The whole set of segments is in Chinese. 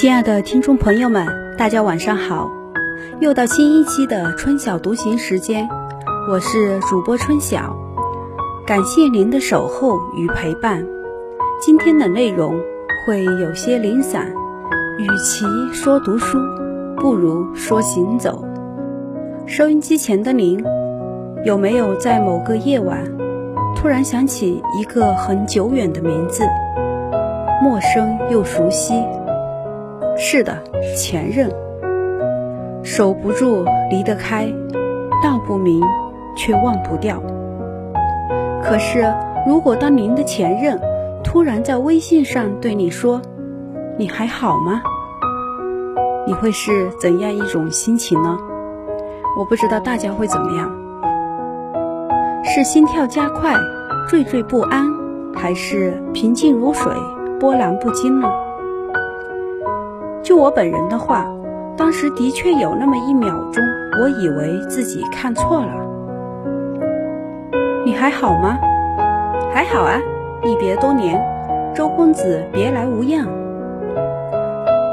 亲爱的听众朋友们，大家晚上好！又到新一期的春晓读行时间，我是主播春晓，感谢您的守候与陪伴。今天的内容会有些零散，与其说读书，不如说行走。收音机前的您，有没有在某个夜晚，突然想起一个很久远的名字，陌生又熟悉？是的，前任，守不住，离得开，道不明，却忘不掉。可是，如果当您的前任突然在微信上对你说“你还好吗”，你会是怎样一种心情呢？我不知道大家会怎么样，是心跳加快、惴惴不安，还是平静如水、波澜不惊呢？就我本人的话，当时的确有那么一秒钟，我以为自己看错了。你还好吗？还好啊，一别多年，周公子别来无恙。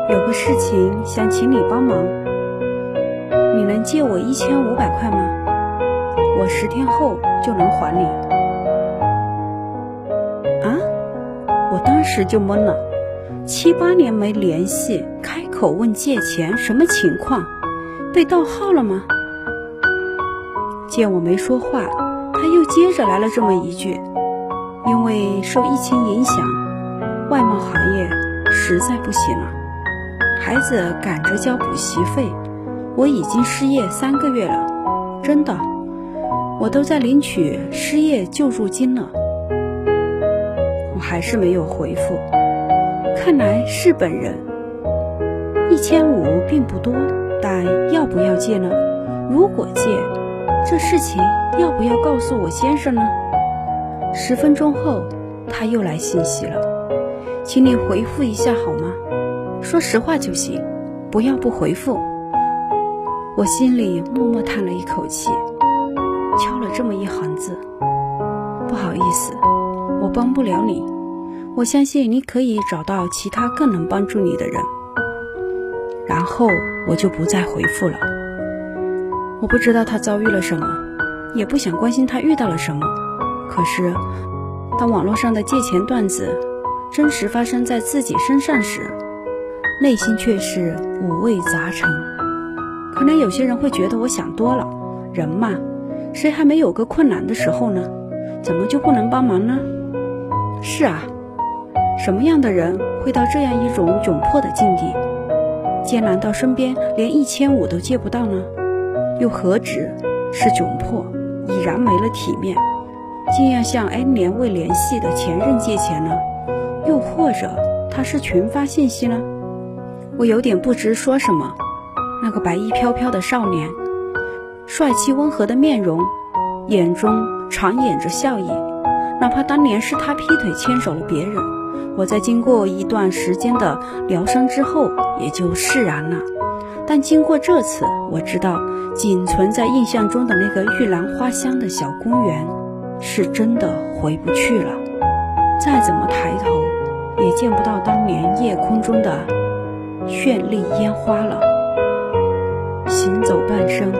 有个事情想请你帮忙，你能借我一千五百块吗？我十天后就能还你。啊！我当时就懵了。七八年没联系，开口问借钱，什么情况？被盗号了吗？见我没说话，他又接着来了这么一句：“因为受疫情影响，外贸行业实在不行了，孩子赶着交补习费，我已经失业三个月了，真的，我都在领取失业救助金了。”我还是没有回复。看来是本人，一千五并不多，但要不要借呢？如果借，这事情要不要告诉我先生呢？十分钟后，他又来信息了，请你回复一下好吗？说实话就行，不要不回复。我心里默默叹了一口气，敲了这么一行字：不好意思，我帮不了你。我相信你可以找到其他更能帮助你的人。然后我就不再回复了。我不知道他遭遇了什么，也不想关心他遇到了什么。可是，当网络上的借钱段子真实发生在自己身上时，内心却是五味杂陈。可能有些人会觉得我想多了，人嘛，谁还没有个困难的时候呢？怎么就不能帮忙呢？是啊。什么样的人会到这样一种窘迫的境地，艰难到身边连一千五都借不到呢？又何止是窘迫，已然没了体面，竟要向 N 年未联系的前任借钱呢？又或者他是群发信息呢？我有点不知说什么。那个白衣飘飘的少年，帅气温和的面容，眼中常掩着笑意，哪怕当年是他劈腿牵手了别人。我在经过一段时间的疗伤之后，也就释然了。但经过这次，我知道仅存在印象中的那个玉兰花香的小公园，是真的回不去了。再怎么抬头，也见不到当年夜空中的绚丽烟花了。行走半生，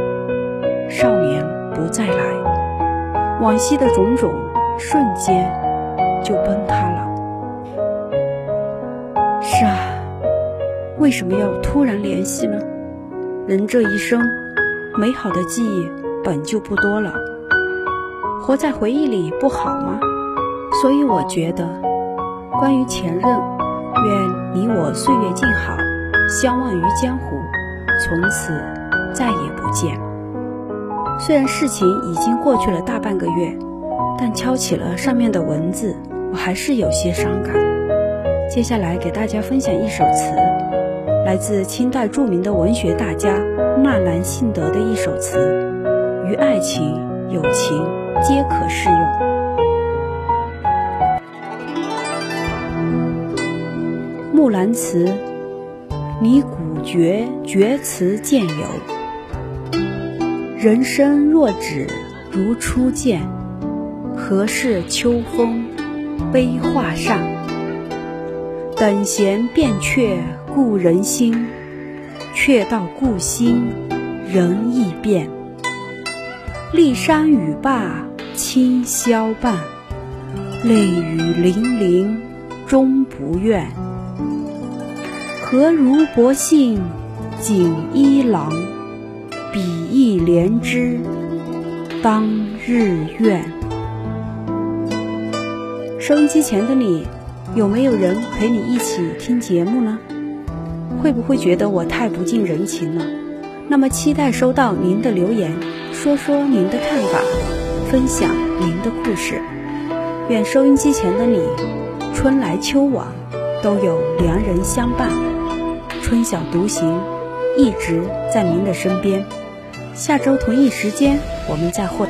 少年不再来，往昔的种种，瞬间就崩塌了。是啊，为什么要突然联系呢？人这一生，美好的记忆本就不多了，活在回忆里不好吗？所以我觉得，关于前任，愿你我岁月静好，相忘于江湖，从此再也不见。虽然事情已经过去了大半个月，但敲起了上面的文字，我还是有些伤感。接下来给大家分享一首词，来自清代著名的文学大家纳兰性德的一首词，于爱情、友情皆可适用。《木兰辞》，你古绝绝词见有，人生若只如初见，何事秋风悲画扇？等闲变却故人心，却道故心人易变。骊山语罢清宵半，泪雨霖铃终不怨。何如薄幸锦衣郎，比翼连枝当日愿。收音机前的你，有没有人陪你一起听节目呢？会不会觉得我太不近人情了？那么期待收到您的留言，说说您的看法，分享您的故事。愿收音机前的你，春来秋往，都有良人相伴。春晓独行，一直在您的身边。下周同一时间，我们再会。